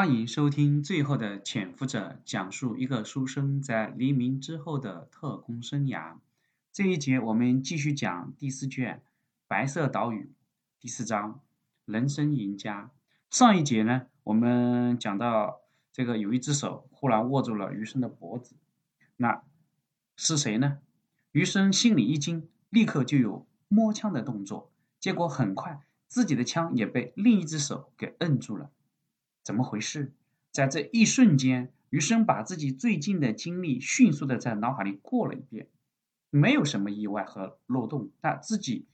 欢迎收听《最后的潜伏者》，讲述一个书生在黎明之后的特工生涯。这一节我们继续讲第四卷《白色岛屿》第四章《人生赢家》。上一节呢，我们讲到这个有一只手忽然握住了余生的脖子，那是谁呢？余生心里一惊，立刻就有摸枪的动作，结果很快自己的枪也被另一只手给摁住了。怎么回事？在这一瞬间，余生把自己最近的经历迅速的在脑海里过了一遍，没有什么意外和漏洞。那自己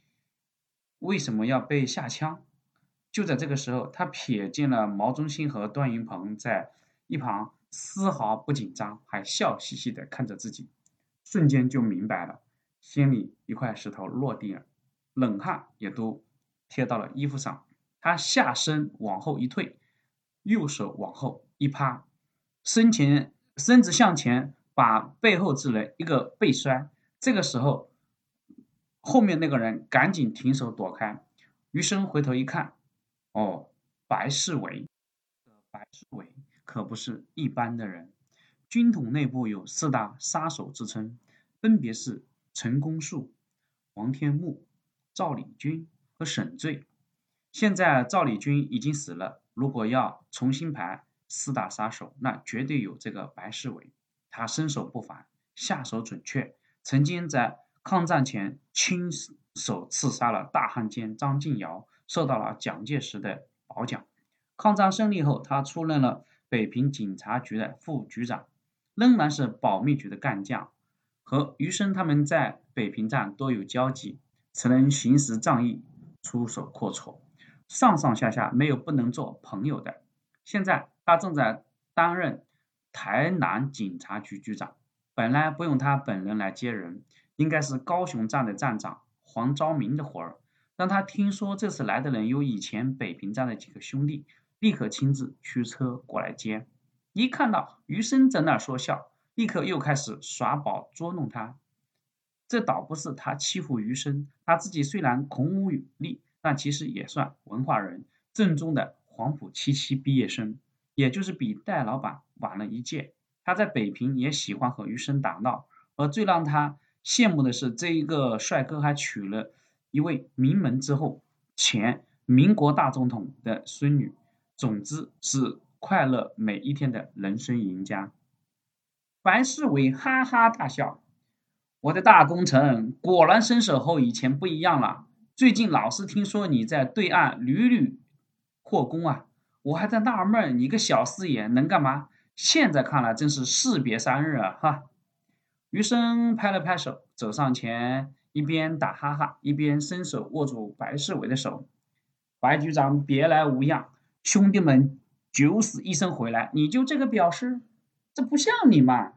为什么要被下枪？就在这个时候，他瞥见了毛中心和段云鹏在一旁，丝毫不紧张，还笑嘻嘻的看着自己，瞬间就明白了，心里一块石头落地了，冷汗也都贴到了衣服上。他下身往后一退。右手往后一趴，身前身子向前，把背后之人一个背摔。这个时候，后面那个人赶紧停手躲开。余生回头一看，哦，白世伟。白世伟可不是一般的人。军统内部有四大杀手之称，分别是陈公树、王天木、赵礼军和沈醉。现在赵礼军已经死了。如果要重新排四大杀手，那绝对有这个白世伟。他身手不凡，下手准确，曾经在抗战前亲手刺杀了大汉奸张敬尧，受到了蒋介石的褒奖。抗战胜利后，他出任了北平警察局的副局长，仍然是保密局的干将，和余生他们在北平站多有交集，此人行使仗义，出手阔绰。上上下下没有不能做朋友的。现在他正在担任台南警察局局长，本来不用他本人来接人，应该是高雄站的站长黄昭明的活儿。但他听说这次来的人有以前北平站的几个兄弟，立刻亲自驱车过来接。一看到余生在那儿说笑，立刻又开始耍宝捉弄他。这倒不是他欺负余生，他自己虽然孔武有力。但其实也算文化人，正宗的黄埔七期毕业生，也就是比戴老板晚了一届。他在北平也喜欢和余生打闹，而最让他羡慕的是，这一个帅哥还娶了一位名门之后、前民国大总统的孙女。总之是快乐每一天的人生赢家。白世伟哈哈大笑：“我的大功臣果然身手和以前不一样了。”最近老是听说你在对岸屡屡扩功啊，我还在纳闷你个小四眼能干嘛？现在看来真是士别三日啊！哈，余生拍了拍手，走上前，一边打哈哈，一边伸手握住白世伟的手。白局长别来无恙，兄弟们九死一生回来，你就这个表示？这不像你嘛！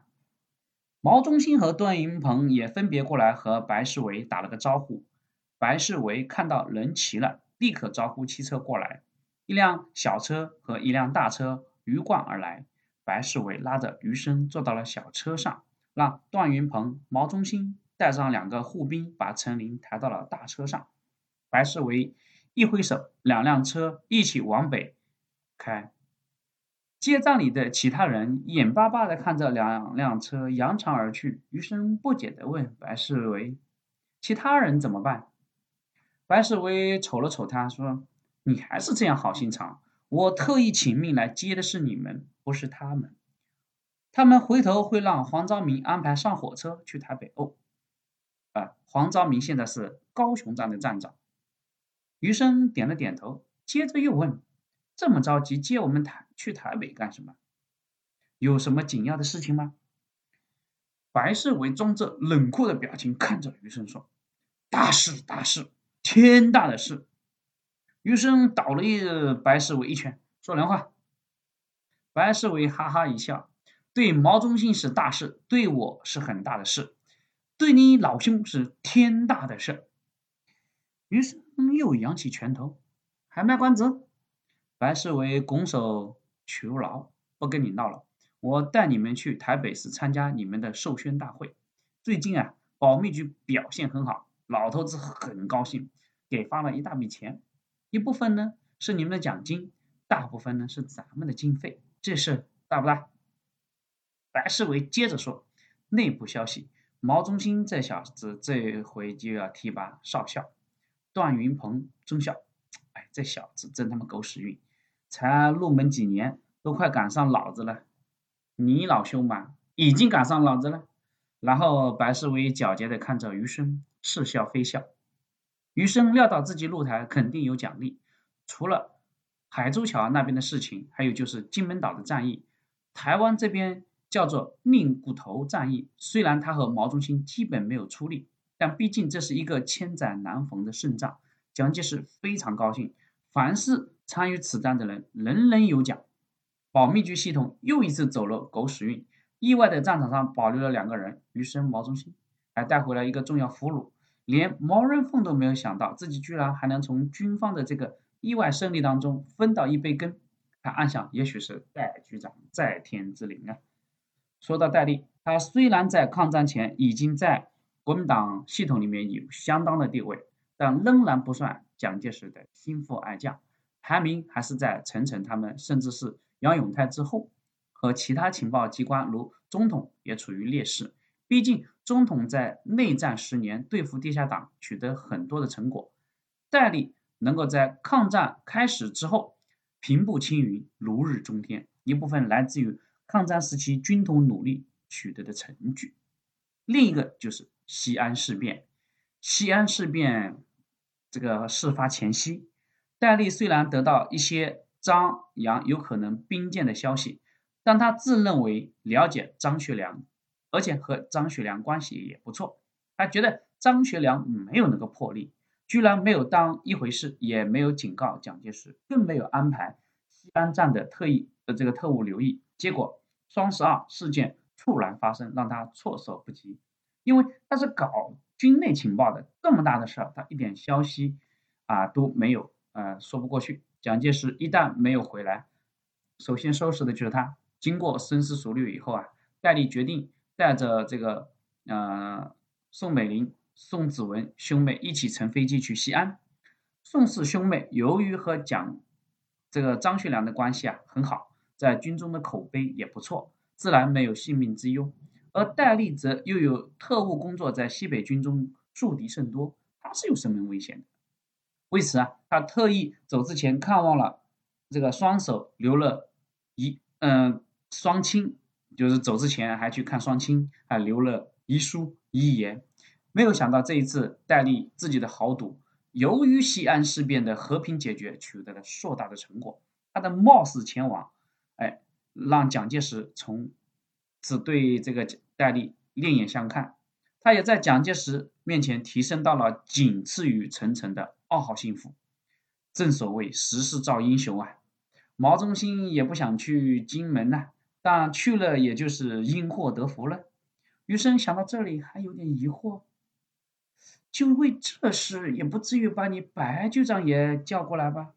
毛中心和段云鹏也分别过来和白世伟打了个招呼。白世维看到人齐了，立刻招呼汽车过来。一辆小车和一辆大车鱼贯而来。白世维拉着余生坐到了小车上，让段云鹏、毛中兴带上两个护兵，把陈林抬到了大车上。白世伟一挥手，两辆车一起往北开。街站里的其他人眼巴巴地看着两辆车扬长而去。余生不解地问白世伟：“其他人怎么办？”白世伟瞅了瞅他，说：“你还是这样好心肠。我特意请命来接的是你们，不是他们。他们回头会让黄昭明安排上火车去台北。哦，啊，黄昭明现在是高雄站的站长。”余生点了点头，接着又问：“这么着急接我们台去台北干什么？有什么紧要的事情吗？”白世伟装着冷酷的表情看着余生说：“大事，大事。”天大的事！余生倒了一白世伟一拳，说人话。白世伟哈哈一笑，对毛中心是大事，对我是很大的事，对你老兄是天大的事。余生又扬起拳头，还卖关子？白世伟拱手求饶，不跟你闹了，我带你们去台北市参加你们的授宣大会。最近啊，保密局表现很好。老头子很高兴，给发了一大笔钱，一部分呢是你们的奖金，大部分呢是咱们的经费，这事大不大？白世维接着说，内部消息，毛中心这小子这回就要提拔少校，段云鹏中校。哎，这小子真他妈狗屎运，才入门几年，都快赶上老子了。你老兄嘛，已经赶上老子了。然后白世维狡黠的看着余生，似笑非笑。余生料到自己露台肯定有奖励，除了海珠桥那边的事情，还有就是金门岛的战役，台湾这边叫做宁骨头战役。虽然他和毛中心基本没有出力，但毕竟这是一个千载难逢的胜仗。蒋介石非常高兴，凡是参与此战的人，人人有奖。保密局系统又一次走了狗屎运，意外的战场上保留了两个人，余生、毛中心，还带回来一个重要俘虏。连毛人凤都没有想到，自己居然还能从军方的这个意外胜利当中分到一杯羹。他暗想，也许是戴局长在天之灵啊。说到戴笠，他虽然在抗战前已经在国民党系统里面有相当的地位。但仍然不算蒋介石的心腹爱将，排名还是在陈诚他们，甚至是杨永泰之后，和其他情报机关如中统也处于劣势。毕竟中统在内战十年对付地下党取得很多的成果，戴笠能够在抗战开始之后平步青云，如日中天，一部分来自于抗战时期军统努力取得的成绩，另一个就是西安事变。西安事变。这个事发前夕，戴笠虽然得到一些张杨有可能兵谏的消息，但他自认为了解张学良，而且和张学良关系也不错。他觉得张学良没有那个魄力，居然没有当一回事，也没有警告蒋介石，更没有安排西安站的特意的这个特务留意。结果双十二事件猝然发生，让他措手不及，因为他是搞。军内情报的这么大的事儿，他一点消息啊都没有，呃，说不过去。蒋介石一旦没有回来，首先收拾的就是他。经过深思熟虑以后啊，戴笠决定带着这个呃宋美龄、宋子文兄妹一起乘飞机去西安。宋氏兄妹由于和蒋这个张学良的关系啊很好，在军中的口碑也不错，自然没有性命之忧。而戴笠则又有特务工作，在西北军中树敌甚多，他是有生命危险的。为此啊，他特意走之前看望了这个双手留了一嗯双亲，就是走之前还去看双亲，还留了遗书遗言。没有想到这一次戴笠自己的豪赌，由于西安事变的和平解决取得了硕大的成果，他的冒死前往，哎，让蒋介石从。此对这个戴笠另眼相看，他也在蒋介石面前提升到了仅次于陈诚的二号心腹。正所谓时势造英雄啊，毛中心也不想去金门呐，但去了也就是因祸得福了。余生想到这里还有点疑惑，就为这事也不至于把你白局长也叫过来吧？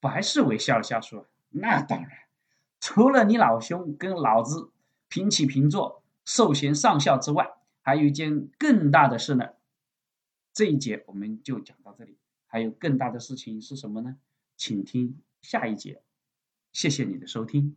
白世伟笑了笑说：“那当然。”除了你老兄跟老子平起平坐、授衔上校之外，还有一件更大的事呢。这一节我们就讲到这里，还有更大的事情是什么呢？请听下一节。谢谢你的收听。